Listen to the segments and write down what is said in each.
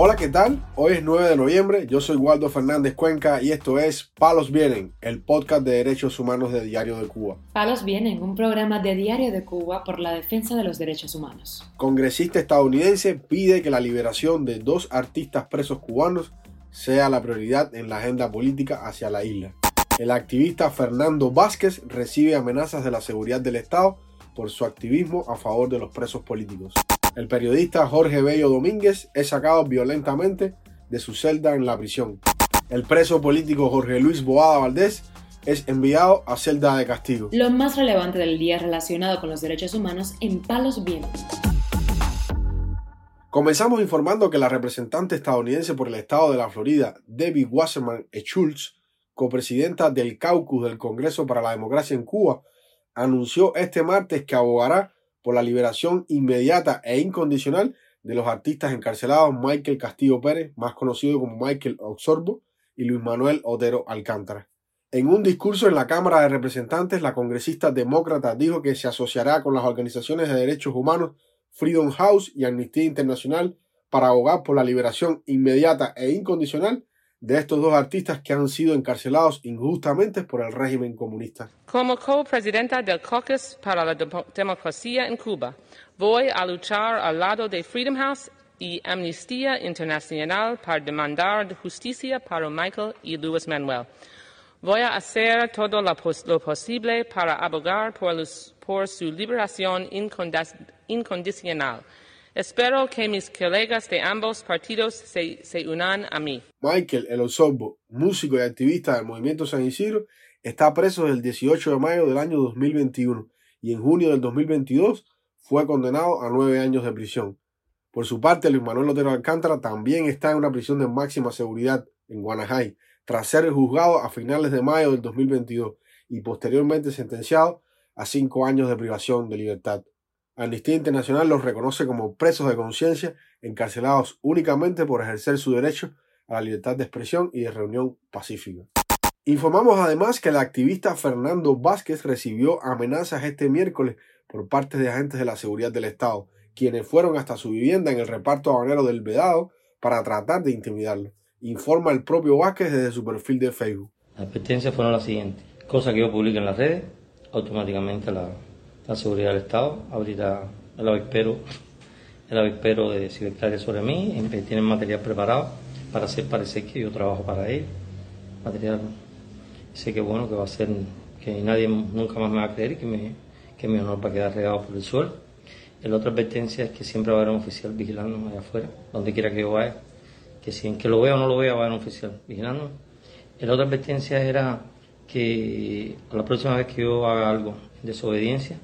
Hola, ¿qué tal? Hoy es 9 de noviembre, yo soy Waldo Fernández Cuenca y esto es Palos Vienen, el podcast de derechos humanos de Diario de Cuba. Palos Vienen, un programa de Diario de Cuba por la defensa de los derechos humanos. Congresista estadounidense pide que la liberación de dos artistas presos cubanos sea la prioridad en la agenda política hacia la isla. El activista Fernando Vázquez recibe amenazas de la seguridad del Estado por su activismo a favor de los presos políticos. El periodista Jorge Bello Domínguez es sacado violentamente de su celda en la prisión. El preso político Jorge Luis Boada Valdés es enviado a celda de castigo. Lo más relevante del día relacionado con los derechos humanos en Palos Vientos. Comenzamos informando que la representante estadounidense por el estado de la Florida, Debbie Wasserman Schultz, copresidenta del caucus del Congreso para la Democracia en Cuba, anunció este martes que abogará por la liberación inmediata e incondicional de los artistas encarcelados Michael Castillo Pérez, más conocido como Michael Oxorbo, y Luis Manuel Otero Alcántara. En un discurso en la Cámara de Representantes, la congresista demócrata dijo que se asociará con las organizaciones de derechos humanos Freedom House y Amnistía Internacional para abogar por la liberación inmediata e incondicional de estos dos artistas que han sido encarcelados injustamente por el régimen comunista. Como co-presidenta del Caucus para la Democracia en Cuba, voy a luchar al lado de Freedom House y Amnistía Internacional para demandar justicia para Michael y Luis Manuel. Voy a hacer todo lo, posible para abogar por, por su liberación incondicional. Espero que mis colegas de ambos partidos se, unan a mí. Michael El Osorbo, músico y activista del movimiento San Isidro, está preso desde el 18 de mayo del año 2021 y en junio del 2022 fue condenado a nueve años de prisión. Por su parte, Luis Manuel Otero Alcántara también está en una prisión de máxima seguridad en Guanajay, tras ser juzgado a finales de mayo del 2022 y posteriormente sentenciado a cinco años de privación de libertad. Amnistía Internacional los reconoce como presos de conciencia encarcelados únicamente por ejercer su derecho a la libertad de expresión y de reunión pacífica. Informamos además que el activista Fernando Vázquez recibió amenazas este miércoles por parte de agentes de la seguridad del Estado, quienes fueron hasta su vivienda en el reparto habanero del Vedado para tratar de intimidarlo. Informa el propio Vázquez desde su perfil de Facebook. Las advertencias fueron las siguientes. Cosa que yo publique en las redes, automáticamente la, la seguridad del Estado abrirá el avispero, el avispero de cibercrimen sobre mí, tienen material preparado para hacer parecer que yo trabajo para él, material, sé que bueno, que va a ser, que nadie nunca más me va a creer que, me, que mi honor va a quedar regado por el suelo. La otra advertencia es que siempre va a haber un oficial vigilándome allá afuera, donde quiera que yo vaya, que si en que lo vea o no lo vea va a haber un oficial vigilándome. La otra advertencia era que la próxima vez que yo haga algo de desobediencia,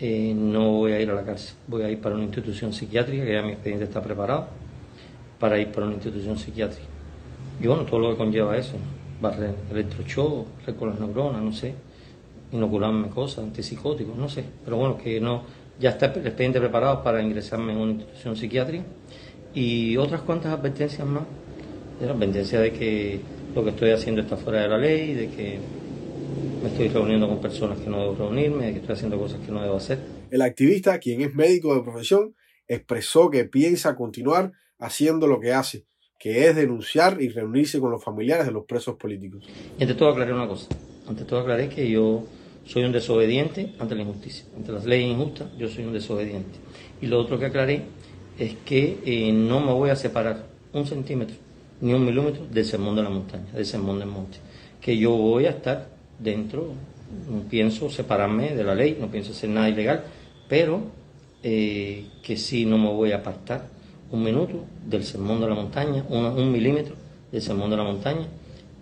eh, no voy a ir a la cárcel, voy a ir para una institución psiquiátrica, que ya mi expediente está preparado, para ir para una institución psiquiátrica. Y bueno, todo lo que conlleva eso, barrer electrochoc, con las neuronas, no sé, inocularme cosas, antipsicóticos, no sé, pero bueno, que no, ya está el expediente preparado para ingresarme en una institución psiquiátrica. Y otras cuantas advertencias más, la advertencia de que lo que estoy haciendo está fuera de la ley, de que me estoy reuniendo con personas que no debo reunirme, que estoy haciendo cosas que no debo hacer. El activista, quien es médico de profesión, expresó que piensa continuar haciendo lo que hace, que es denunciar y reunirse con los familiares de los presos políticos. Y ante todo aclaré una cosa, ante todo aclaré que yo soy un desobediente ante la injusticia, ante las leyes injustas, yo soy un desobediente. Y lo otro que aclaré es que eh, no me voy a separar un centímetro ni un milímetro del sermón de la montaña, del sermón del monte, que yo voy a estar dentro, no pienso separarme de la ley, no pienso hacer nada ilegal, pero eh, que sí no me voy a apartar un minuto del sermón de la montaña, un milímetro del sermón de la montaña,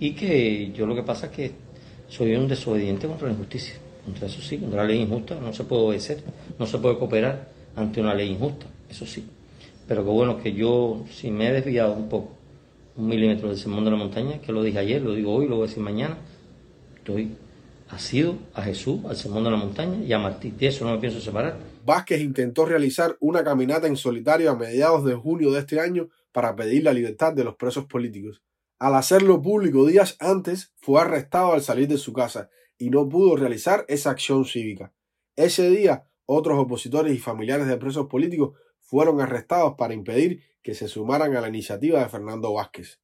y que yo lo que pasa es que soy un desobediente contra la injusticia, contra eso sí, contra la ley injusta, no se puede obedecer, no se puede cooperar ante una ley injusta, eso sí. Pero que bueno, que yo, si me he desviado un poco, un milímetro del sermón de la montaña, que lo dije ayer, lo digo hoy, lo voy a decir mañana, estoy asido a Jesús, al sermón de la montaña y a Martí. De eso no me pienso separar. Vázquez intentó realizar una caminata en solitario a mediados de junio de este año para pedir la libertad de los presos políticos. Al hacerlo público días antes, fue arrestado al salir de su casa y no pudo realizar esa acción cívica. Ese día, otros opositores y familiares de presos políticos fueron arrestados para impedir que se sumaran a la iniciativa de Fernando Vázquez.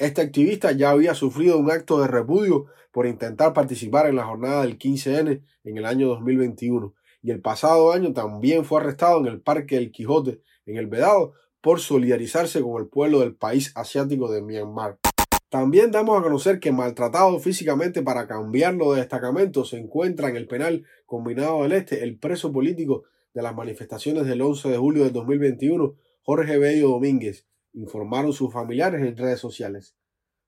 Este activista ya había sufrido un acto de repudio por intentar participar en la jornada del 15N en el año 2021 y el pasado año también fue arrestado en el Parque del Quijote, en el Vedado, por solidarizarse con el pueblo del país asiático de Myanmar. También damos a conocer que maltratado físicamente para cambiarlo de destacamento se encuentra en el penal combinado del Este el preso político de las manifestaciones del 11 de julio de 2021, Jorge Bello Domínguez, informaron sus familiares en redes sociales.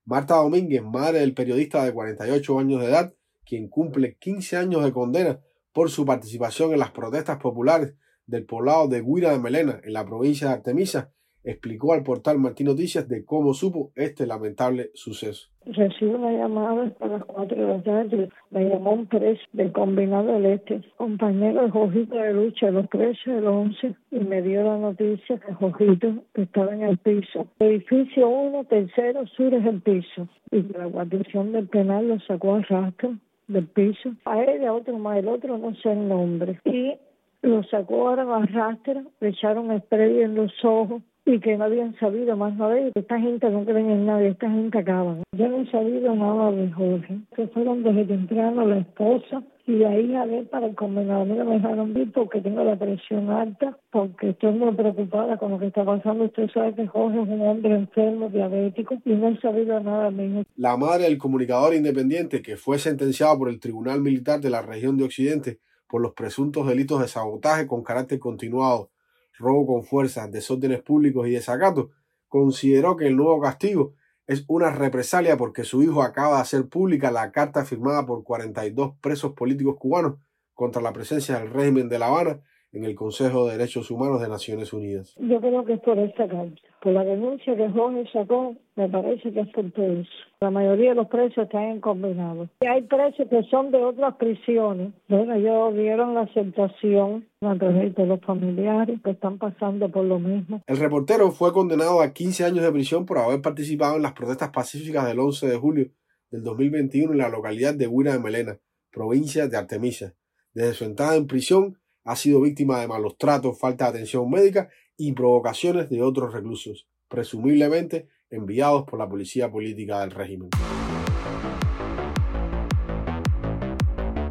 Marta Domínguez, madre del periodista de 48 años de edad, quien cumple 15 años de condena por su participación en las protestas populares del poblado de Guira de Melena, en la provincia de Artemisa, explicó al portal Martín Noticias de cómo supo este lamentable suceso. Recibo una llamada a las 4 de la tarde. Me llamó un preso del Combinado del Este, compañero de Jojito de lucha de los 13 del 11, y me dio la noticia que Jojito estaba en el piso. Edificio 1, tercero, sur es el piso. Y la guarnición del penal lo sacó a rastro del piso. A él y a otro más, el otro no sé el nombre. Y lo sacó ahora a rastro, le echaron spray en los ojos y que no habían sabido más nada de Esta gente no creen en nadie, esta gente acaba. Yo no he sabido nada de Jorge. Que fueron desde temprano la esposa y de ahí a ver para el convenado. No me dejaron ir porque tengo la presión alta, porque estoy muy preocupada con lo que está pasando. Usted sabe que Jorge es un hombre enfermo, diabético, y no he sabido nada de mí. La madre del comunicador independiente que fue sentenciado por el Tribunal Militar de la región de Occidente por los presuntos delitos de sabotaje con carácter continuado robo con fuerza, desórdenes públicos y desacato, consideró que el nuevo castigo es una represalia porque su hijo acaba de hacer pública la carta firmada por 42 presos políticos cubanos contra la presencia del régimen de La Habana en el Consejo de Derechos Humanos de Naciones Unidas. Yo creo que es por esta carta. Por la denuncia que Jorge sacó, me parece que es por todo eso. La mayoría de los presos están combinados. Y hay presos que son de otras prisiones. Bueno, ellos dieron la aceptación a través de los familiares que están pasando por lo mismo. El reportero fue condenado a 15 años de prisión por haber participado en las protestas pacíficas del 11 de julio del 2021 en la localidad de Huira de Melena, provincia de Artemisa. Desde su entrada en prisión, ha sido víctima de malos tratos, falta de atención médica y provocaciones de otros reclusos, presumiblemente enviados por la policía política del régimen.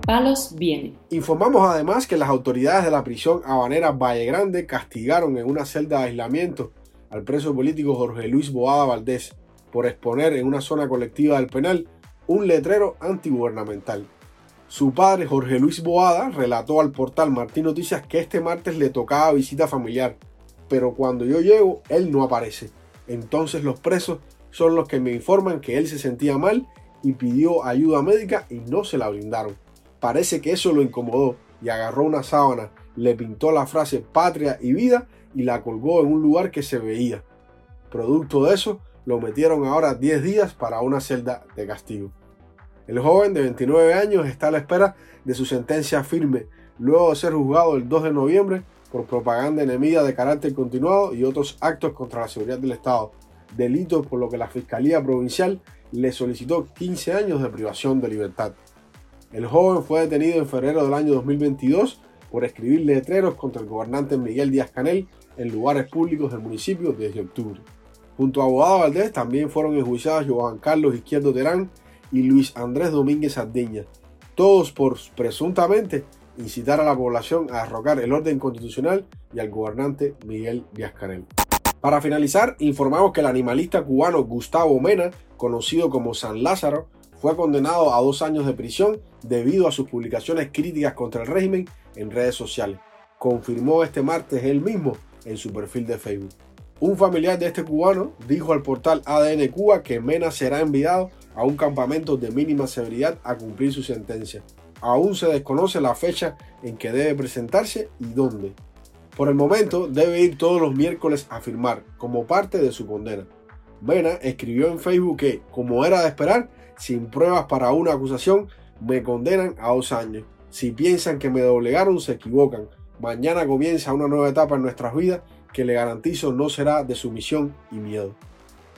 Palos viene. Informamos además que las autoridades de la prisión habanera Valle Grande castigaron en una celda de aislamiento al preso político Jorge Luis Boada Valdés por exponer en una zona colectiva del penal un letrero antigubernamental. Su padre, Jorge Luis Boada, relató al portal Martín Noticias que este martes le tocaba visita familiar, pero cuando yo llego, él no aparece. Entonces los presos son los que me informan que él se sentía mal y pidió ayuda médica y no se la brindaron. Parece que eso lo incomodó y agarró una sábana, le pintó la frase patria y vida y la colgó en un lugar que se veía. Producto de eso, lo metieron ahora 10 días para una celda de castigo. El joven de 29 años está a la espera de su sentencia firme, luego de ser juzgado el 2 de noviembre por propaganda enemiga de carácter continuado y otros actos contra la seguridad del Estado, delitos por lo que la Fiscalía Provincial le solicitó 15 años de privación de libertad. El joven fue detenido en febrero del año 2022 por escribir letreros contra el gobernante Miguel Díaz Canel en lugares públicos del municipio desde octubre. Junto a Abogado Valdés también fueron enjuiciados Juan Carlos Izquierdo Terán y Luis Andrés Domínguez Sardiña, todos por presuntamente incitar a la población a derrocar el orden constitucional y al gobernante Miguel Díaz Canel. Para finalizar, informamos que el animalista cubano Gustavo Mena, conocido como San Lázaro, fue condenado a dos años de prisión debido a sus publicaciones críticas contra el régimen en redes sociales. Confirmó este martes él mismo en su perfil de Facebook. Un familiar de este cubano dijo al portal ADN Cuba que Mena será enviado a un campamento de mínima severidad a cumplir su sentencia. Aún se desconoce la fecha en que debe presentarse y dónde. Por el momento debe ir todos los miércoles a firmar como parte de su condena. Mena escribió en Facebook que, como era de esperar, sin pruebas para una acusación, me condenan a dos años. Si piensan que me doblegaron, se equivocan. Mañana comienza una nueva etapa en nuestras vidas que le garantizo no será de sumisión y miedo.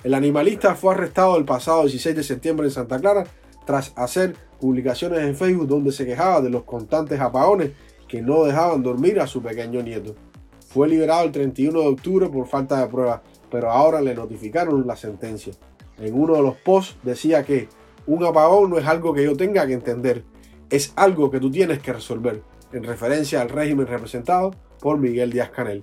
El animalista fue arrestado el pasado 16 de septiembre en Santa Clara tras hacer publicaciones en Facebook donde se quejaba de los constantes apagones que no dejaban dormir a su pequeño nieto. Fue liberado el 31 de octubre por falta de pruebas, pero ahora le notificaron la sentencia. En uno de los posts decía que un apagón no es algo que yo tenga que entender, es algo que tú tienes que resolver, en referencia al régimen representado por Miguel Díaz Canel.